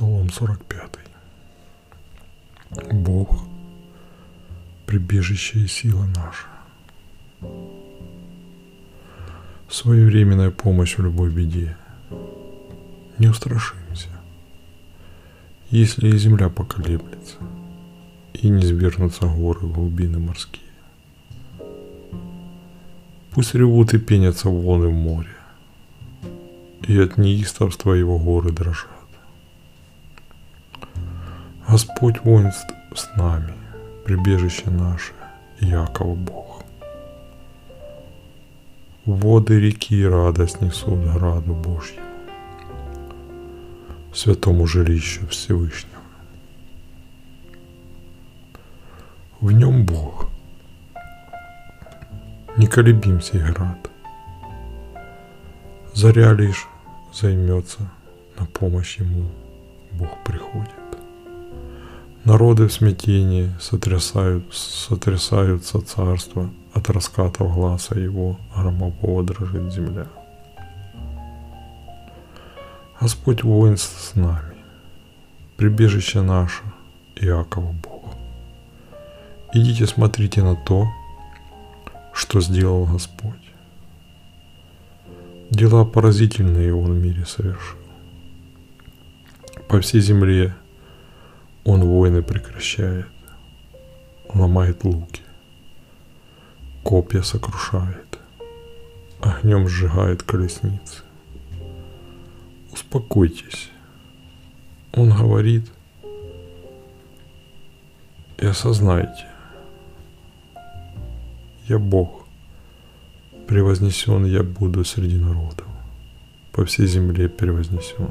Псалом 45. Бог, прибежище и сила наша. Своевременная помощь в любой беде. Не устрашимся, если и земля поколеблется, и не сбернутся горы глубины морские. Пусть ревут и пенятся волны в море, и от неистовства его горы дрожат. Господь воинств с нами, прибежище наше, Якова Бог. Воды реки радость несут граду Божьему, святому жилищу Всевышнего. В нем Бог, неколебим сей град, заря лишь займется, на помощь ему Бог приходит. Народы в смятении сотрясают, сотрясаются царства, от раскатов глаза его громового дрожит земля. Господь воинств с нами, прибежище наше, Иакова Бог. Идите смотрите на то, что сделал Господь. Дела поразительные Он в мире совершил. По всей земле Он войны прекращает, ломает луки, копья сокрушает, огнем сжигает колесницы. Успокойтесь. Он говорит, и осознайте, я Бог, превознесен я буду среди народов, по всей земле превознесен.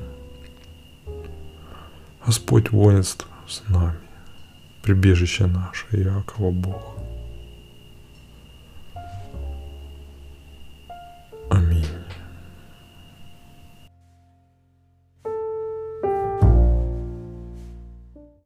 Господь воинств с нами, прибежище наше, Иакова Бог.